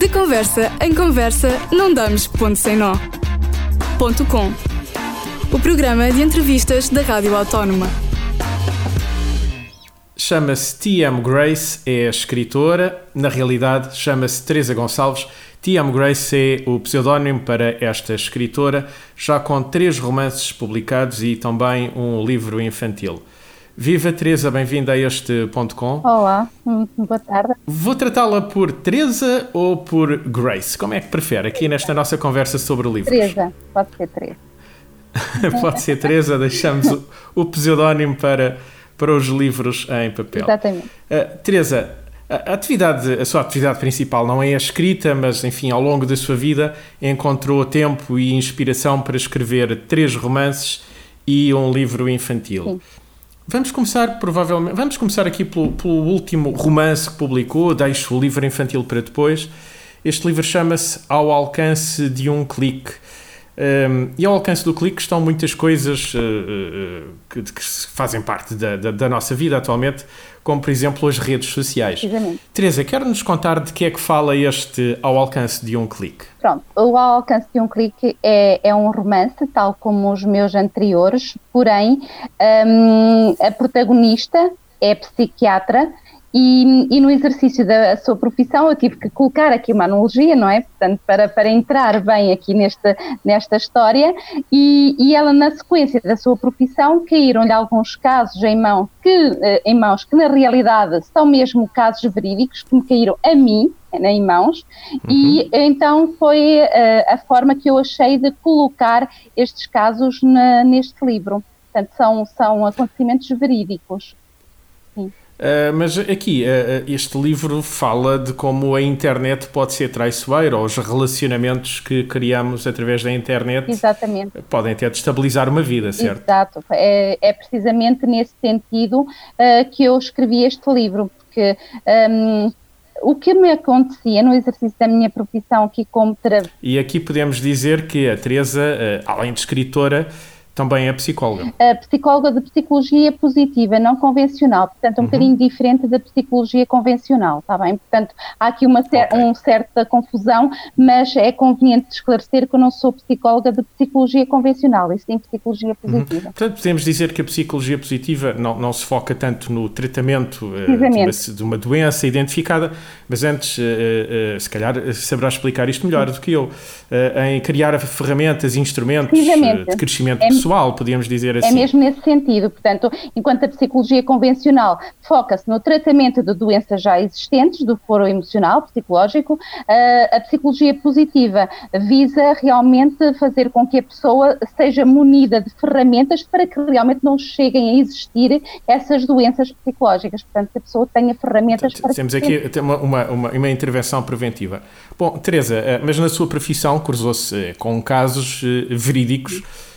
De conversa em conversa, não damos ponto sem nó. Ponto com. O programa de entrevistas da Rádio Autónoma. Chama-se T.M. Grace, é escritora. Na realidade, chama-se Teresa Gonçalves. T.M. Grace é o pseudónimo para esta escritora, já com três romances publicados e também um livro infantil. Viva Teresa, bem-vinda a este ponto com. Olá, boa tarde. Vou tratá-la por Teresa ou por Grace? Como é que prefere aqui nesta nossa conversa sobre o livro? Teresa, pode ser Teresa. pode ser Teresa, deixamos o, o pseudónimo para, para os livros em papel. Exatamente. Uh, Teresa, a, atividade, a sua atividade principal não é a escrita, mas enfim, ao longo da sua vida encontrou tempo e inspiração para escrever três romances e um livro infantil. Sim. Vamos começar, provavelmente, vamos começar aqui pelo, pelo último romance que publicou, deixo o livro infantil para depois. Este livro chama-se Ao Alcance de um Clique. Um, e ao alcance do clique estão muitas coisas uh, uh, que, que, fazem parte da, da, da, nossa vida atualmente, como por exemplo as redes sociais. Exatamente. Teresa, quer-nos contar de que é que fala este Ao Alcance de um Clique? Pronto, o Ao Alcance de um Clique é, é um romance, tal como os meus anteriores, porém um, a protagonista é psiquiatra e, e, no exercício da sua profissão eu tive que colocar aqui uma analogia, não é? Portanto, para, para entrar bem aqui nesta, nesta história, e, e ela, na sequência da sua profissão, caíram-lhe alguns casos em mãos, que, eh, em mãos que, na realidade, são mesmo casos verídicos, que me caíram a mim, né, em mãos, uhum. e então foi uh, a forma que eu achei de colocar estes casos na, neste livro. Portanto, são, são acontecimentos verídicos. Uh, mas aqui, uh, este livro fala de como a internet pode ser traiçoeira, ou os relacionamentos que criamos através da internet Exatamente. podem até destabilizar uma vida, certo? Exato, é, é precisamente nesse sentido uh, que eu escrevi este livro, porque um, o que me acontecia no exercício da minha profissão aqui como terapeuta. E aqui podemos dizer que a Teresa, além de escritora, também é psicóloga. A psicóloga de psicologia positiva, não convencional, portanto, um uhum. bocadinho diferente da psicologia convencional, está bem? Portanto, há aqui uma cer okay. um certa confusão, mas é conveniente esclarecer que eu não sou psicóloga de psicologia convencional, e sim psicologia uhum. positiva. Uhum. Portanto, podemos dizer que a psicologia positiva não, não se foca tanto no tratamento uh, de, uma, de, uma, doença identificada, mas antes, uh, uh, se calhar, saberá explicar isto melhor do que eu, em criar ferramentas, instrumentos de crescimento é pessoal pessoal, podíamos dizer é assim. É mesmo nesse sentido. Portanto, enquanto a psicologia convencional foca-se no tratamento de doenças já existentes, do foro emocional, psicológico, a psicologia positiva visa realmente fazer com que a pessoa seja munida de ferramentas para que realmente não cheguem a existir essas doenças psicológicas. Portanto, que a pessoa tenha ferramentas para. Temos aqui uma, uma, uma, uma intervenção preventiva. Bom, Teresa, eh, mas na sua profissão cruzou-se eh, com casos eh, verídicos eh,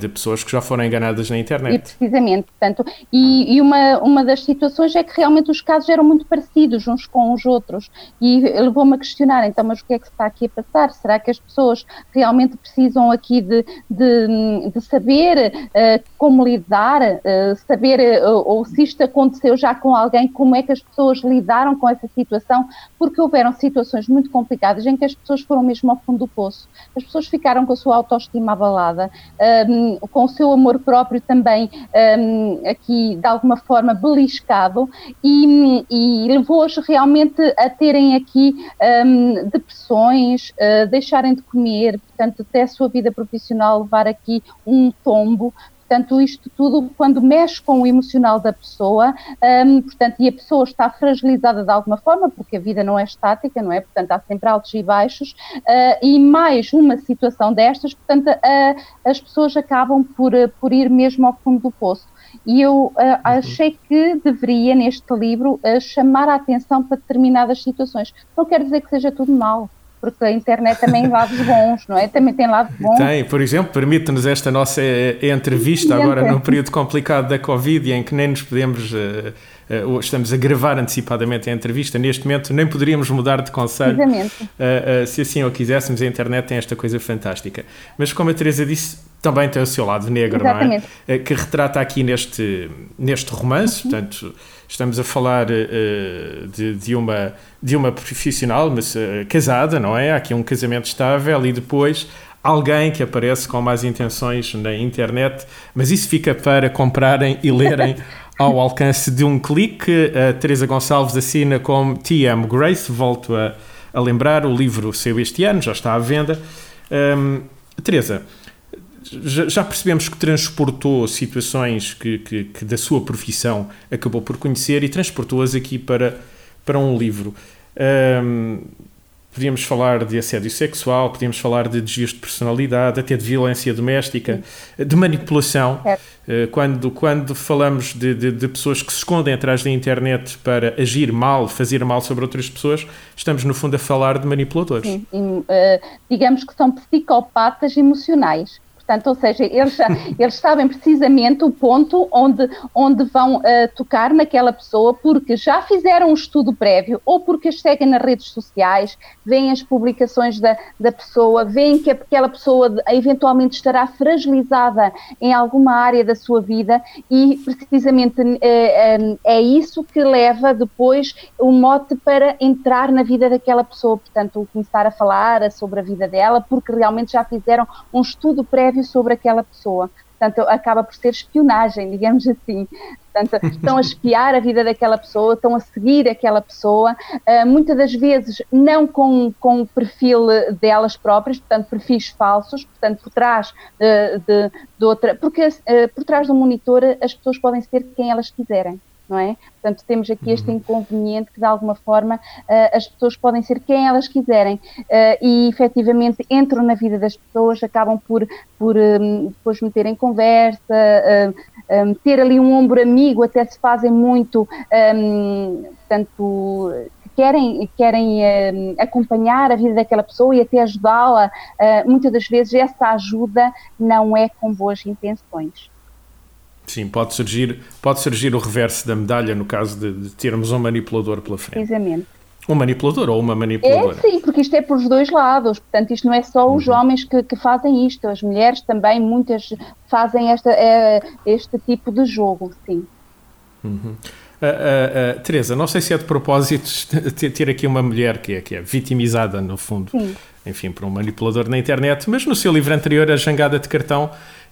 de pessoas que já foram enganadas na internet. E precisamente, portanto, e, e, uma, uma das situações é que realmente os casos eram muito parecidos uns com os outros e levou-me a questionar, então, mas o que é que está aqui a passar? Será que as pessoas realmente precisam aqui de, de, de saber uh, como lidar, uh, saber, uh, ou se isto aconteceu já com alguém, como é que as pessoas lidaram com essa situação? Porque houveram situações muito complicadas em que as pessoas foram mesmo ao fundo do poço, as pessoas ficaram com a sua autoestima abalada, um, com o seu amor próprio também um, aqui de alguma forma beliscado e, e levou-os realmente a terem aqui um, depressões, uh, deixarem de comer, portanto até a sua vida profissional levar aqui um tombo, Portanto, isto tudo, quando mexe com o emocional da pessoa, um, portanto, e a pessoa está fragilizada de alguma forma, porque a vida não é estática, não é? Portanto, há sempre altos e baixos, uh, e mais uma situação destas, portanto, uh, as pessoas acabam por, uh, por ir mesmo ao fundo do poço. E eu uh, achei que deveria, neste livro, chamar a atenção para determinadas situações. Não quer dizer que seja tudo mal porque a internet também tem lados bons, não é? Também tem lados bons. Tem, por exemplo, permite-nos esta nossa eh, entrevista agora num período complicado da Covid em que nem nos podemos. Uh, uh, estamos a gravar antecipadamente a entrevista. Neste momento nem poderíamos mudar de conselho. Uh, se assim o quiséssemos, a internet tem esta coisa fantástica. Mas como a Teresa disse, também tem o seu lado negro, Exatamente. não é? Que retrata aqui neste, neste romance, uhum. portanto Estamos a falar uh, de, de, uma, de uma profissional, mas uh, casada, não é? Há aqui um casamento estável e depois alguém que aparece com más intenções na internet, mas isso fica para comprarem e lerem ao alcance de um clique. A Teresa Gonçalves assina como TM Grace, volto a, a lembrar, o livro saiu este ano, já está à venda. Um, Teresa, já percebemos que transportou situações que, que, que, da sua profissão acabou por conhecer e transportou-as aqui para, para um livro. Um, podíamos falar de assédio sexual, podíamos falar de desvios de personalidade, até de violência doméstica, de manipulação. É. Quando, quando falamos de, de, de, pessoas que se escondem atrás da internet para agir mal, fazer mal sobre outras pessoas, estamos no fundo a falar de manipuladores. Sim, e, uh, digamos que são psicopatas emocionais Portanto, ou seja, eles, eles sabem precisamente o ponto onde, onde vão uh, tocar naquela pessoa porque já fizeram um estudo prévio ou porque as seguem nas redes sociais, veem as publicações da, da pessoa, veem que aquela pessoa eventualmente estará fragilizada em alguma área da sua vida e precisamente uh, um, é isso que leva depois o mote para entrar na vida daquela pessoa, portanto, começar a falar sobre a vida dela porque realmente já fizeram um estudo prévio sobre aquela pessoa. Portanto, acaba por ser espionagem, digamos assim. Portanto, estão a espiar a vida daquela pessoa, estão a seguir aquela pessoa, uh, muitas das vezes não com, com o perfil delas próprias, portanto, perfis falsos, portanto, por trás uh, de, de, outra. Porque uh, por trás do monitor as pessoas podem ser quem elas quiserem não é? Portanto, temos aqui este uhum. inconveniente que, de alguma forma, uh, as pessoas podem ser quem elas quiserem uh, e, efetivamente, entram na vida das pessoas, acabam por, por um, depois meter em conversa, uh, um, ter ali um ombro amigo, até se fazem muito, um, portanto, querem, querem uh, acompanhar a vida daquela pessoa e até ajudá-la, uh, muitas das vezes essa ajuda não é com boas intenções. Sim, pode surgir, pode surgir o reverso da medalha no caso de, de termos um manipulador pela frente. Precisamente. Um manipulador ou uma manipuladora? É, sim, porque isto é por os dois lados. Portanto, isto não é só os uhum. homens que, que, fazem isto, as mulheres também, muitas fazem esta, é, este tipo de jogo, sim. Uhum. Uh, uh, uh, Teresa, não sei se é de propósito ter aqui uma mulher que é, que é vitimizada, no fundo, sim. enfim, por um manipulador na internet, mas no seu livro anterior, A Jangada de Cartão,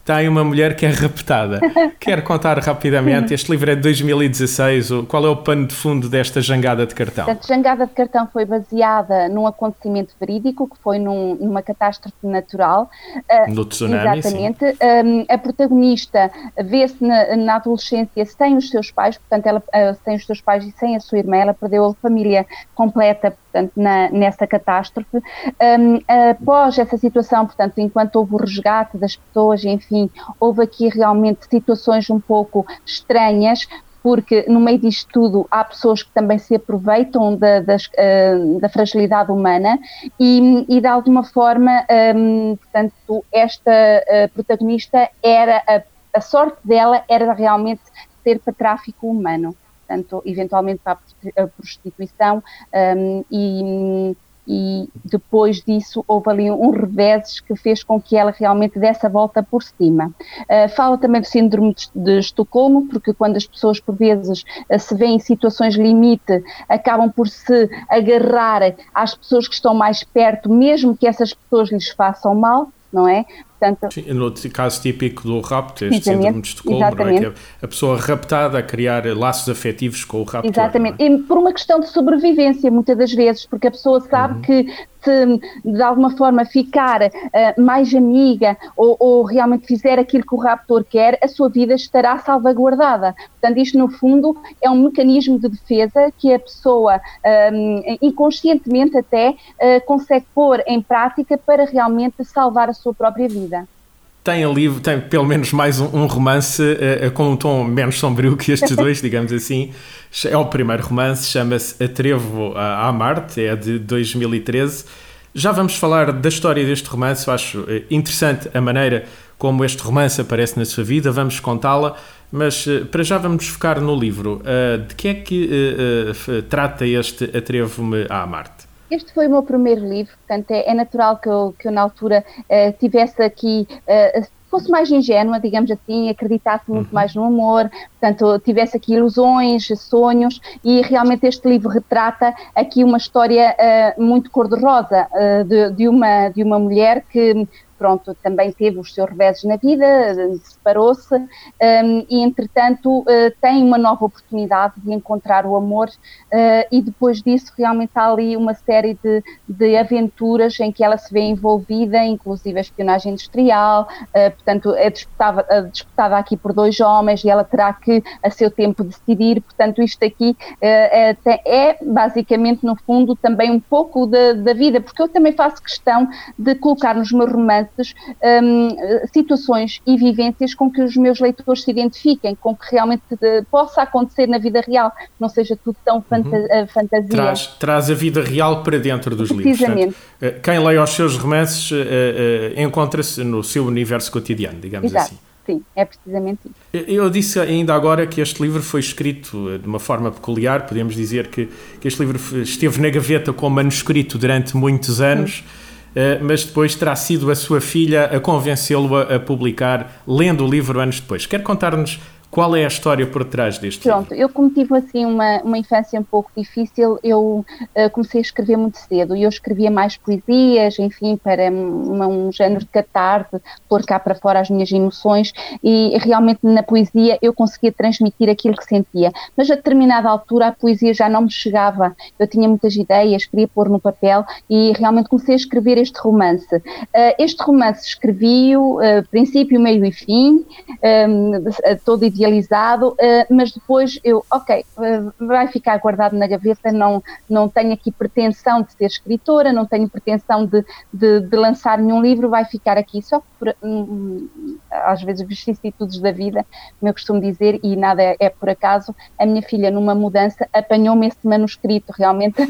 está aí uma mulher que é raptada. Quero contar rapidamente, este livro é de 2016, qual é o pano de fundo desta jangada de cartão? A jangada de cartão foi baseada num acontecimento verídico, que foi num, numa catástrofe natural. Ah, no tsunami, Exatamente. Um, a protagonista vê-se na, na, adolescência sem os seus pais, portanto ela uh, sem os seus pais e sem a sua irmã, ela perdeu a família completa, portanto, na, nessa catástrofe. Um, após essa situação, portanto, enquanto houve o resgate das pessoas, enfim, houve aqui realmente situações um pouco estranhas, porque no meio disto tudo há pessoas que também se aproveitam da, da fragilidade humana e, e, de alguma forma, um, portanto, esta uh, protagonista era, a, a, sorte dela era realmente ser para tráfico humano, portanto, eventualmente para a prostituição um, e e depois disso houve ali um revés que fez com que ela realmente desse a volta por cima. Uh, fala também do síndrome de Estocolmo, porque quando as pessoas por vezes uh, se veem em situações limite, acabam por se agarrar às pessoas que estão mais perto, mesmo que essas pessoas lhes façam mal, não é? Portanto, Sim, no caso típico do rapto, este síndrome de Estocolmo, é? é? a pessoa raptada a criar laços afetivos com o raptor. Exatamente, é? e por uma questão de sobrevivência, muitas das vezes, porque a pessoa sabe uhum. que se de alguma forma ficar uh, mais amiga ou, ou, realmente fizer aquilo que o raptor quer, a sua vida estará salvaguardada. Portanto, isto no fundo é um mecanismo de defesa que a pessoa um, ehm, inconscientemente até uh, consegue pôr em prática para realmente salvar a sua própria vida tem ali tem pelo menos mais um, um romance uh, com um tom menos sombrio que estes dois, digamos assim. É o primeiro romance, chama-se Atrevo a Amarte, é de 2013. Já vamos falar da história deste romance, eu acho uh, interessante a maneira como este romance aparece na sua vida, vamos contá-la, mas uh, para já vamos focar no livro. de que é que trata este Atrevo-me a Amarte? Este foi o meu primeiro livro, portanto é, é natural que eu, que eu na altura uh, tivesse aqui uh, fosse mais ingênua, digamos assim, acreditasse muito uhum. mais no amor, portanto, tivesse aqui ilusões, sonhos, e realmente este livro retrata aqui uma história uh, muito cor-de-rosa uh, de, de, uma, de uma mulher que pronto, também teve os seus reveses na vida, separou-se um, e, entretanto, uh, tem uma nova oportunidade de encontrar o amor uh, e depois disso realmente há ali uma série de, de aventuras em que ela se vê envolvida, inclusive a espionagem industrial, uh, portanto, é disputada, disputada aqui por dois homens e ela terá que, a seu tempo, decidir, portanto, isto aqui é, é, basicamente, no fundo, também um pouco da, da vida, porque eu também faço questão de colocar nos meus romances um, situações e vivências com que os meus leitores se identifiquem, com que realmente uh, possa acontecer na vida real, não seja tudo tão fanta uhum. Eh, fantasia. Traz, traz a vida real para dentro dos livros. Precisamente. Portanto, quem lê os seus romances uh, uh, encontra-se no seu universo cotidiano, digamos Exato. assim. Sim, é precisamente isso. Eu disse ainda agora que este livro foi escrito de uma forma peculiar, podemos dizer que, que este livro esteve na gaveta como manuscrito durante muitos anos. Sim eh, mas depois terá sido a sua filha a convencê-lo a, a publicar, lendo o livro anos depois. Quer contar-nos qual é a história por trás deste Pronto, livro? eu como tive assim uma, uma infância um pouco difícil, eu uh, comecei a escrever muito cedo e eu escrevia mais poesias, enfim, para uma, um género de catarse, pôr cá para fora as minhas emoções e realmente na poesia eu conseguia transmitir aquilo que sentia. Mas a determinada altura a poesia já não me chegava, eu tinha muitas ideias, queria pôr no papel e realmente comecei a escrever este romance. Uh, este romance escrevi-o, uh, princípio, meio e fim, todo idealizado, uh, mas depois eu, ok, uh, vai ficar guardado na gaveta, não, não tenho aqui pretensão de ser escritora, não tenho pretensão de, de, de lançar nenhum livro, vai ficar aqui só por, um, às vezes, vicissitudes da vida, como eu costumo dizer, e nada é, é por acaso, a minha filha numa mudança apanhou-me este manuscrito, realmente,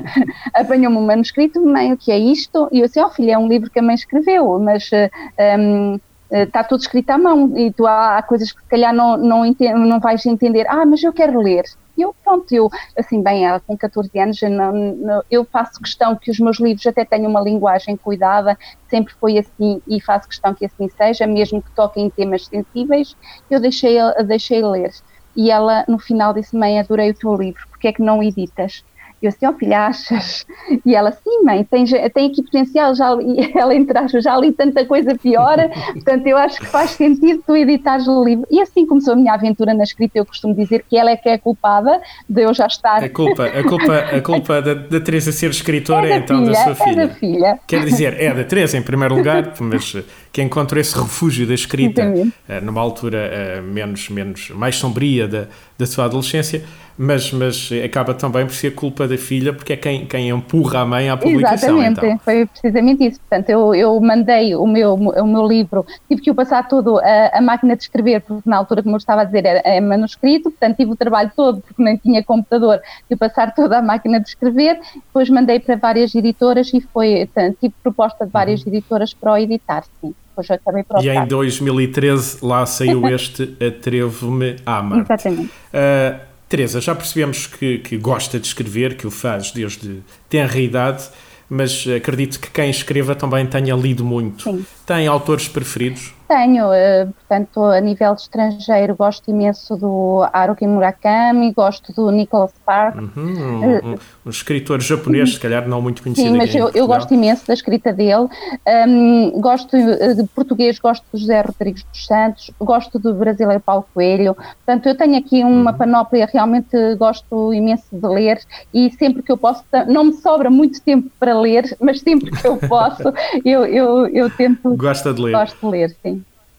apanhou-me um manuscrito, mãe, o que é isto? E eu disse, oh filha, é um livro que a mãe escreveu, mas... Eh, um, está tudo escrito à mão e tu há, há, coisas que se calhar não, não, não vais entender. Ah, mas eu quero ler. E eu, pronto, eu, assim, bem, ela com 14 anos, eu, não, não, eu faço questão que os meus livros até tenham uma linguagem cuidada, sempre foi assim e faço questão que assim seja, mesmo que toquem em temas sensíveis, eu deixei, deixei ler. E ela, no final, disse: Mãe, adorei o teu livro, porque é que não editas? Eu assim, ó oh, filha, achas? E ela, sim, mãe, tem, tem aqui potencial, já li, ela entre aspas, já li tanta coisa pior, portanto eu acho que faz sentido tu editares o livro. E assim começou a minha aventura na escrita, eu costumo dizer que ela é que é culpada de eu já estar... A culpa, a culpa, a culpa da, da Teresa ser escritora é, é então filha, da sua filha. É da filha. Quer dizer, é da Teresa em primeiro lugar, mas que encontrou esse refúgio da escrita uh, numa altura uh, menos, menos, mais sombria da, da sua adolescência mas, mas acaba também por ser culpa da filha, porque é quem, quem empurra a mãe à publicação. Exatamente, então. foi precisamente isso. Portanto, eu, eu mandei o meu, o meu livro, tive que o passar todo a, a máquina de escrever, porque na altura, como eu estava a dizer, era, é manuscrito, portanto, tive o trabalho todo, porque nem tinha computador, de passar toda a máquina de escrever, depois mandei para várias editoras e foi, tive proposta de várias uhum. editoras para o editar, sim. E em 2013 lá saiu este Atrevo-me a Amar. Exatamente. Uh, Teresa, já percebemos que, que gosta de escrever, que o faz desde tenra idade, mas acredito que quem escreva também tenha lido muito. Sim. Tem autores preferidos? Tenho, uh, portanto, a nível estrangeiro, gosto imenso do Haruki Murakami, gosto do Nicholas Sparks. Uhum, um, um, um, escritor japonês, se calhar não muito conhecido. Sim, mas eu, eu, gosto imenso da escrita dele. Um, gosto eh, de português, gosto do José Rodrigues dos Santos, gosto do brasileiro Paulo Coelho. Portanto, eu tenho aqui uma uhum. panóplia, realmente gosto imenso de ler e sempre que eu posso, não me sobra muito tempo para ler, mas sempre que eu posso, eu, eu, eu tento. Gosta de ler? Gosto de ler, sim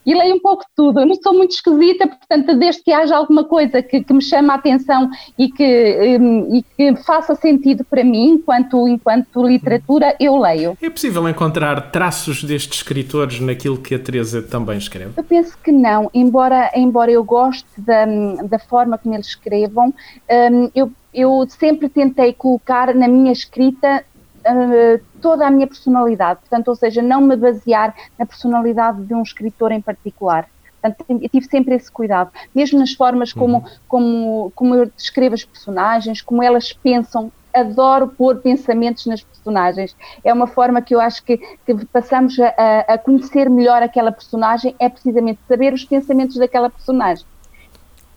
e leio um pouco de tudo. Eu não sou muito esquisita, portanto, desde que haja alguma coisa que, que me chame a atenção e que, um, e que faça sentido para mim, enquanto, enquanto literatura, eu leio. É possível encontrar traços destes escritores naquilo que a Teresa também escreve? Eu penso que não, embora, embora eu goste da, da forma como eles escrevam, um, eu, eu sempre tentei colocar na minha escrita uh, toda a minha personalidade, portanto, ou seja, não me basear na personalidade de um escritor em particular. Portanto, eu tive sempre esse cuidado, mesmo nas formas como, uhum. como, como eu descrevo as personagens, como elas pensam, adoro pôr pensamentos nas personagens. É uma forma que eu acho que, que passamos a, a conhecer melhor aquela personagem, é precisamente saber os pensamentos daquela personagem.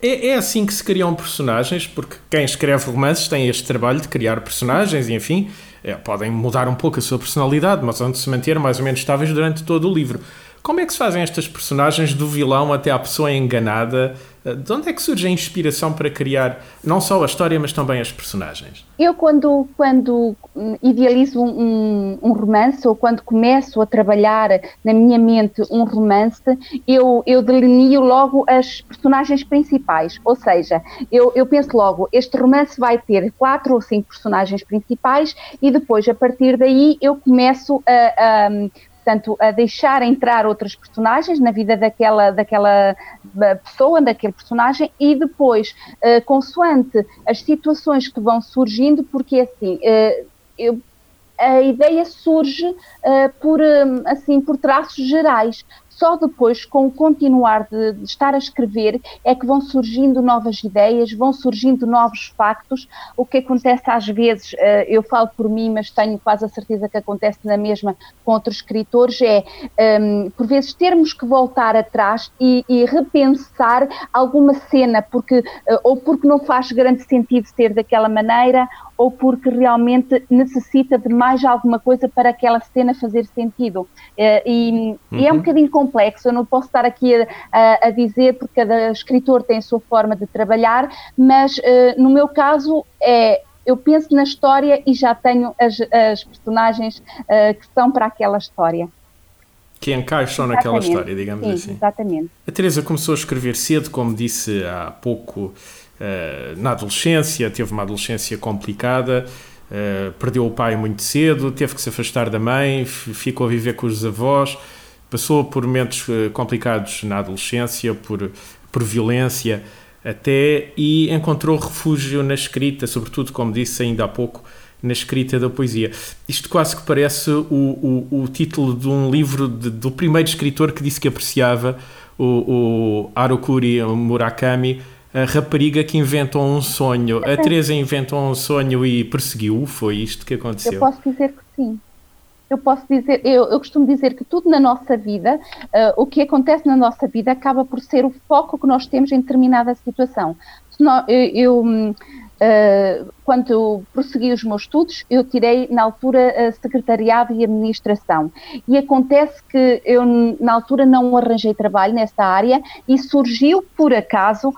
É, é, assim que se criam personagens, porque quem escreve romances tem este trabalho de criar personagens e, enfim, é, podem mudar um pouco a sua personalidade, mas vão se manter mais ou menos estáveis durante todo o livro. Como é que se fazem estas personagens do vilão até à pessoa enganada? Eh, de onde é que surge a inspiração para criar não só a história, mas também as personagens? Eu, quando, quando idealizo um, um romance ou quando começo a trabalhar na minha mente um romance, eu, eu delineo logo as personagens principais. Ou seja, eu, eu penso logo, este romance vai ter quatro ou cinco personagens principais e depois, a partir daí, eu começo a, a portanto, a deixar entrar outras personagens na vida daquela, daquela eh, pessoa, daquele personagem, e depois, uh, consoante as situações que vão surgindo, porque assim, uh, eu, a ideia surge uh, por, assim, por traços gerais só depois, com o continuar de, de, estar a escrever, é que vão surgindo novas ideias, vão surgindo novos factos. O que acontece às vezes, uh, eu falo por mim, mas tenho quase a certeza que acontece na mesma com outros escritores, é um, ehm, por vezes termos que voltar atrás e, e repensar alguma cena, porque, uh, ou porque não faz grande sentido ser daquela maneira, ou porque realmente necessita de mais alguma coisa para aquela cena fazer sentido. Eh, e, uhum. e é um uhum. bocadinho complexo, eu não posso estar aqui a, a, a, dizer, porque cada escritor tem a sua forma de trabalhar, mas uh, no meu caso é eu penso na história e já tenho as, as personagens uh, que são para aquela história. Que encaixam exatamente. naquela história, digamos Sim, assim. Exatamente. A Teresa começou a escrever cedo, como disse há pouco, eh, na adolescência, teve uma adolescência complicada, uh, perdeu o pai muito cedo, teve que se afastar da mãe, ficou a viver com os avós, passou por momentos uh, complicados na adolescência, por, por violência até, e encontrou refúgio na escrita, sobretudo, como disse ainda há pouco, na escrita da poesia. Isto quase que parece o, o, o título de um livro de, do primeiro escritor que disse que apreciava, o, o Murakami, a rapariga que inventou um sonho. A Teresa inventou um sonho e perseguiu, foi isto que aconteceu? Eu posso dizer que sim. Eu posso dizer, eu, eu costumo dizer que tudo na nossa vida, uh, o que acontece na nossa vida acaba por ser o foco que nós temos em determinada situação. eu, eu hum, Uh, quando prossegui os meus estudos, eu tirei na altura a secretariado e administração. E acontece que eu na altura não arranjei trabalho nessa área e surgiu por acaso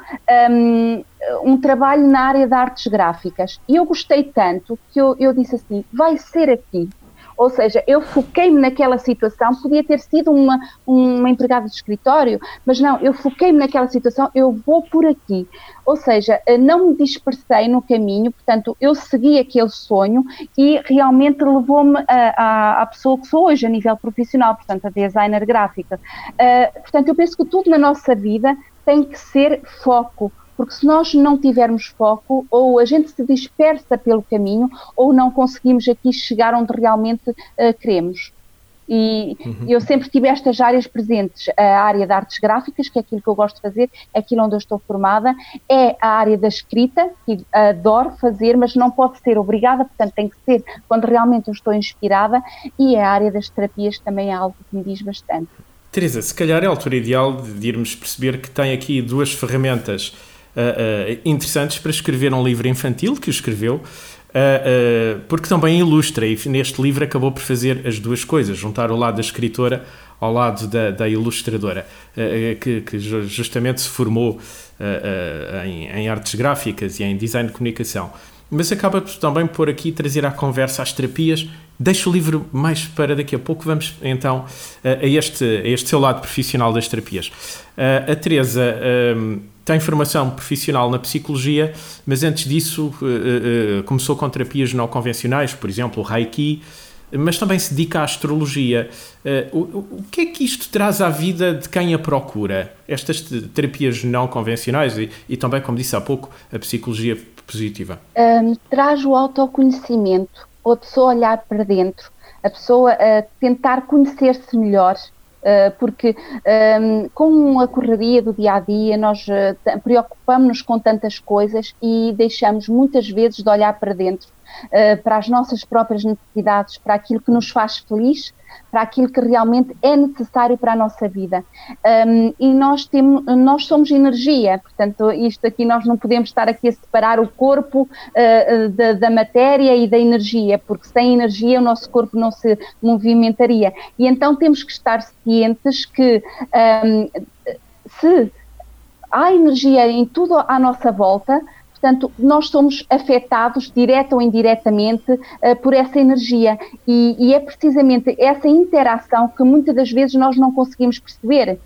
um, um trabalho na área de artes gráficas. E eu gostei tanto que eu, eu disse assim: vai ser aqui. Ou seja, eu foquei-me naquela situação, podia ter sido uma, uma empregada de escritório, mas não, eu foquei-me naquela situação, eu vou por aqui. Ou seja, eh, não me dispersei no caminho, portanto, eu segui aquele sonho e realmente levou-me à pessoa que sou hoje a nível profissional, portanto, a designer gráfica. Uh, portanto, eu penso que tudo na nossa vida tem que ser foco porque se nós não tivermos foco, ou a gente se dispersa pelo caminho, ou não conseguimos aqui chegar onde realmente uh, queremos. E uhum. eu sempre tive estas áreas presentes. A área de artes gráficas, que é aquilo que eu gosto de fazer, é aquilo onde eu estou formada. É a área da escrita, que adoro fazer, mas não pode ser obrigada, portanto tem que ser quando realmente eu estou inspirada. E é a área das terapias também é algo que me diz bastante. Teresa, se calhar é a altura ideal de irmos perceber que tem aqui duas ferramentas uh, interessantes para escrever um livro infantil que escreveu, uh, porque também ilustra, e neste livro acabou por fazer as duas coisas, juntar o lado da escritora ao lado da, da ilustradora, que, que, justamente se formou em, em artes gráficas e em design de comunicação mas acaba também por aqui trazer à conversa as terapias. Deixo o livro mais para daqui a pouco. Vamos então a este, a este seu lado profissional das terapias. A Teresa tem formação profissional na psicologia, mas antes disso uh, uh, começou com terapias não convencionais, por exemplo, o Reiki, mas também se dedica à astrologia. O, que é que isto traz à vida de quem a procura? Estas terapias não convencionais e, e também, como disse há pouco, a psicologia positiva? Um, traz o autoconhecimento, a pessoa olhar para dentro, a pessoa tentar conhecer-se melhor, eh, porque um, ehm, com a correria do dia a dia nós uh, preocupamos-nos com tantas coisas e deixamos muitas vezes de olhar para dentro. Uh, para as nossas próprias necessidades, para aquilo que nos faz feliz, para aquilo que realmente é necessário para a nossa vida. Um, e nós, temos, nós somos energia, portanto, isto aqui nós não podemos estar aqui a separar o corpo uh, da, da, matéria e da energia, porque sem energia o nosso corpo não se movimentaria. E então temos que estar cientes que um, se há energia em tudo à nossa volta, Portanto, nós somos afetados, direta ou indiretamente, uh, por essa energia. E, e, é precisamente essa interação que muitas das vezes nós não conseguimos perceber. Uh,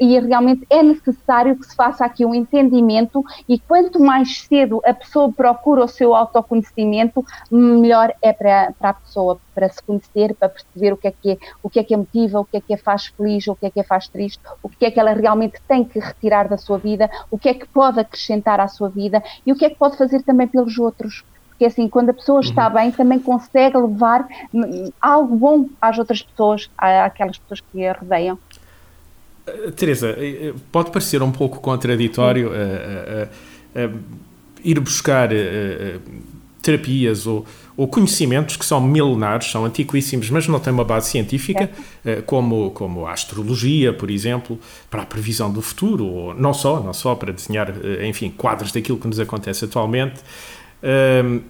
e realmente é necessário que se faça aqui um entendimento. E quanto mais cedo a pessoa procura o seu autoconhecimento, melhor é para, para a pessoa, para se conhecer, para perceber o que é que é, o que é que a motiva, o que é que a faz feliz, o que é que a faz triste, o que é que ela realmente tem que retirar da sua vida, o que é que pode acrescentar à sua vida e o que é que pode fazer também pelos outros. Porque assim, quando a pessoa está uhum. bem, também consegue levar hum, algo bom às outras pessoas, àquelas pessoas que a rodeiam. Uh, Teresa, eh, eh, pode parecer um pouco contraditório uh, uh, ir buscar terapias ou, ou, conhecimentos que são milenares, são antiquíssimos, mas não têm uma base científica, é. como, como a astrologia, por exemplo, para a previsão do futuro, ou não só, não só para desenhar, eh, enfim, quadros daquilo que nos acontece atualmente,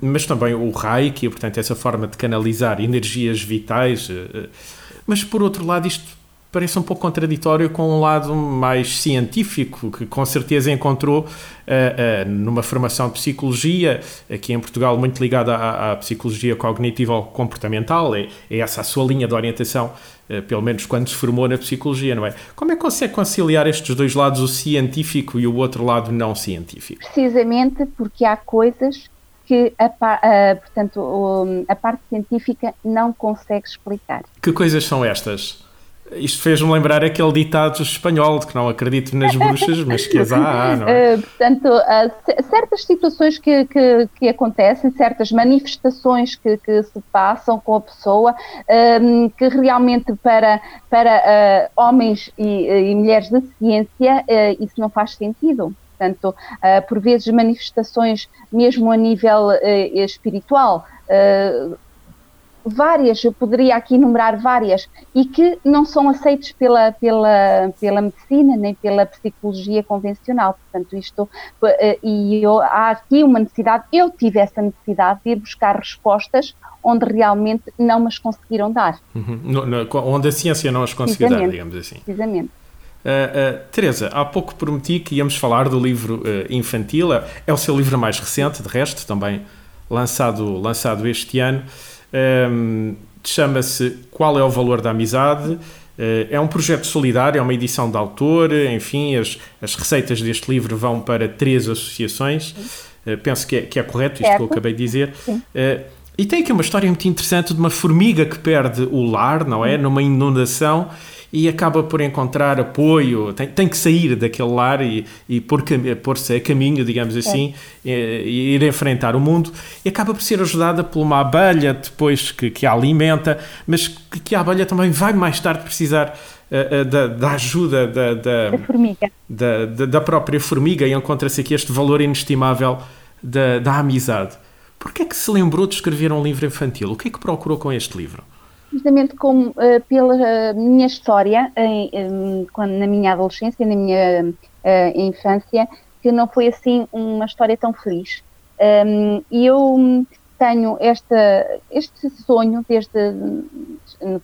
mas também o Reiki, portanto, essa forma de canalizar energias vitais. Eh, mas, por outro lado, isto parece um pouco contraditório com um lado mais científico, que com certeza encontrou uh, uh, numa formação de psicologia, aqui em Portugal muito ligada à, à psicologia cognitivo-comportamental, é, é, essa a sua linha de orientação, uh, pelo menos quando se formou na psicologia, não é? Como é que consegue conciliar estes dois lados, o científico e o outro lado não científico? Precisamente porque há coisas que a, a, portanto, a parte científica não consegue explicar. Que coisas são estas? Isto fez-me lembrar aquele ditado espanhol de que não acredito nas bruxas, mas que as há, não é? Uh, portanto, uh, certas situações que, que, que, acontecem, certas manifestações que, que, se passam com a pessoa, uh, que realmente para, para homens e, e, mulheres da ciência isso não faz sentido. Portanto, por vezes manifestações mesmo a nível espiritual, várias, eu poderia aqui enumerar várias, e que não são aceitos pela, pela, pela medicina nem pela psicologia convencional. Portanto, isto, eh, e eu, há aqui uma necessidade, eu tive essa necessidade de ir buscar respostas onde realmente não as conseguiram dar. Uhum. No, no, onde a ciência não as conseguiu dar, digamos assim. Precisamente. Uh, uh, Teresa, há pouco prometi que íamos falar do livro uh, infantil, é o seu livro mais recente, de resto, também lançado, lançado este ano. Um, Chama-se Qual é o Valor da Amizade? Uh, é um projeto solidário, é uma edição de autor, enfim, as, as receitas deste livro vão para três associações. Uh, penso que é, que é correto isto que eu acabei de dizer. Uh, e tem aqui uma história muito interessante de uma formiga que perde o lar, não é? Numa inundação e acaba por encontrar apoio, tem, tem que sair daquele lar e, e pôr-se a caminho, digamos assim, é. e, e, ir enfrentar o mundo, e acaba por ser ajudada por uma abelha depois que, que a alimenta, mas que, que a abelha também vai mais tarde precisar uh, uh, da, da, ajuda da, da. Da, da, da, própria formiga e encontra-se aqui este valor inestimável da, da amizade. Porquê é que se lembrou de escrever um livro infantil? O que é que procurou com este livro? Justamente como uh, pela minha história em, em, quando, na minha adolescência, na minha uh, infância, que não foi assim uma história tão feliz. Um, e eu tenho este sonho desde,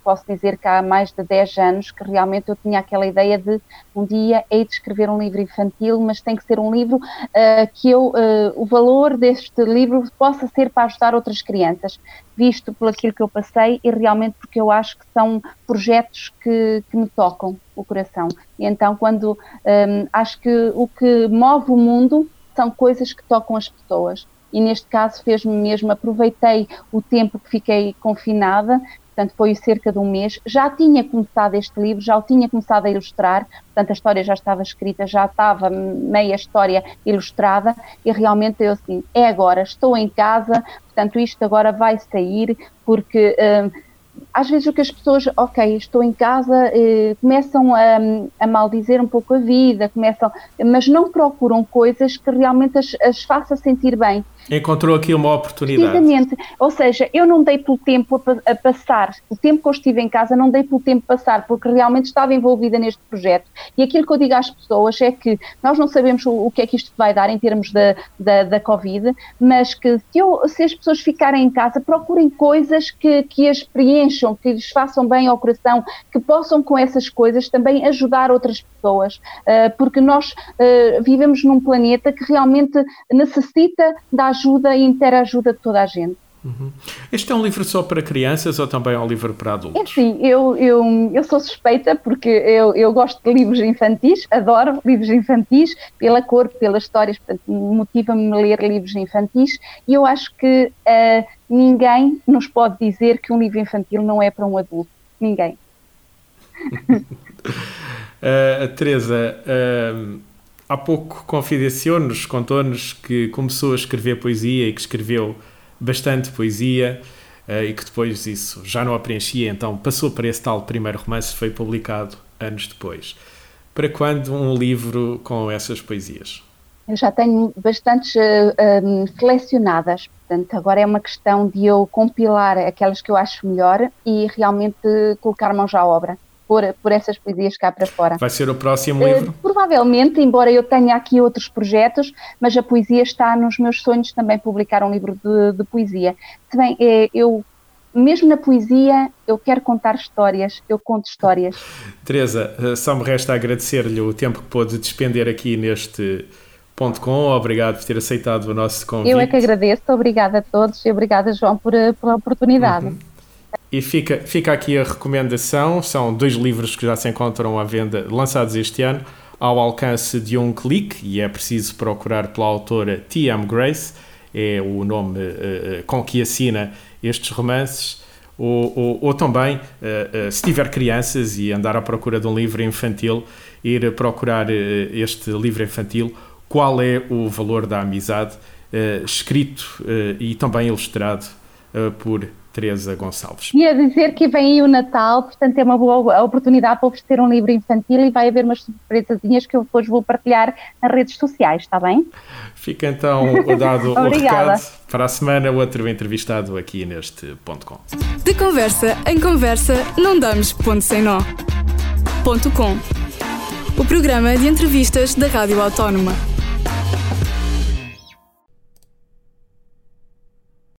posso dizer que há mais de 10 anos, que realmente eu tinha aquela ideia de um dia hei de escrever um livro infantil, mas tem que ser um livro uh, que eu, uh, o valor deste livro possa ser para ajudar outras crianças, visto por aquilo que eu passei e realmente porque eu acho que são projetos que, que me tocam o coração. E então, quando um, acho que o que move o mundo são coisas que tocam as pessoas e neste caso fez-me mesmo, aproveitei o tempo que fiquei confinada, portanto foi cerca de um mês, já tinha começado este livro, já o tinha começado a ilustrar, portanto a história já estava escrita, já estava meia história ilustrada e realmente eu assim, é agora, estou em casa, portanto isto agora vai sair porque... Uh, às vezes o que as pessoas, ok, estou em casa, eh, começam a, a maldizer um pouco a vida, começam, mas não procuram coisas que realmente as, as faça sentir bem. Encontrou aqui uma oportunidade. Ou seja, eu não dei pelo tempo a, a, passar. O tempo que eu estive em casa não dei pelo tempo a passar, porque realmente estava envolvida neste projeto. E aquilo que eu digo às pessoas é que nós não sabemos o, o que é que isto vai dar em termos da, da, da Covid, mas que se, eu, se, as pessoas ficarem em casa, procurem coisas que, que as preencham, que lhes façam bem ao coração, que possam com essas coisas também ajudar outras pessoas, uh, porque nós uh, vivemos num planeta que realmente necessita da ajuda e interajuda de toda a gente. Uhum. Este é um livro só para crianças ou também é um livro para adultos? É sim, eu, eu, eu sou suspeita porque eu, eu gosto de livros infantis, adoro livros infantis, pela cor, pelas histórias, motiva-me a ler livros infantis e eu acho que uh, ninguém nos pode dizer que um livro infantil não é para um adulto. Ninguém. uh, Teresa, uh, há pouco confidenciou-nos, contou-nos que começou a escrever poesia e que escreveu bastante poesia uh, e que depois isso já não a preenchia, então passou para esse tal primeiro romance que foi publicado anos depois. Para quando um livro com essas poesias? Eu já tenho bastantes uh, um, selecionadas, portanto, agora é uma questão de eu compilar aquelas que eu acho melhor e realmente colocar mãos à obra por, por essas poesias cá para fora. Vai ser o próximo uh, livro? Provavelmente, embora eu tenha aqui outros projetos, mas a poesia está nos meus sonhos também publicar um livro de, de poesia. Se bem, é, eu mesmo na poesia, eu quero contar histórias, eu conto histórias. Teresa, eh, só me resta agradecer-lhe o tempo que pôde despender aqui neste ponto com. Obrigado por ter aceitado o nosso convite. Eu é que agradeço, obrigada a todos e obrigada, João, por, eh, pela oportunidade. Uhum. E fica, fica aqui a recomendação: são dois livros que já se encontram à venda, lançados este ano, ao alcance de um clique, e é preciso procurar pela autora T.M. Grace, é o nome uh, com que assina estes romances. Ou, ou, ou também, uh, uh, se tiver crianças e andar à procura de um livro infantil, ir procurar este livro infantil, Qual é o Valor da Amizade, escrito e também ilustrado por Teresa Gonçalves. E a dizer que vem aí o Natal, portanto é uma boa oportunidade para oferecer um livro infantil e vai haver umas surpresazinhas que eu depois vou partilhar nas redes sociais, está bem? Fica então dado o recado. Para a semana, outro entrevistado aqui neste Ponto Com. De conversa em conversa, não damos ponto sem nó. Ponto Com. O programa de entrevistas da Rádio Autónoma.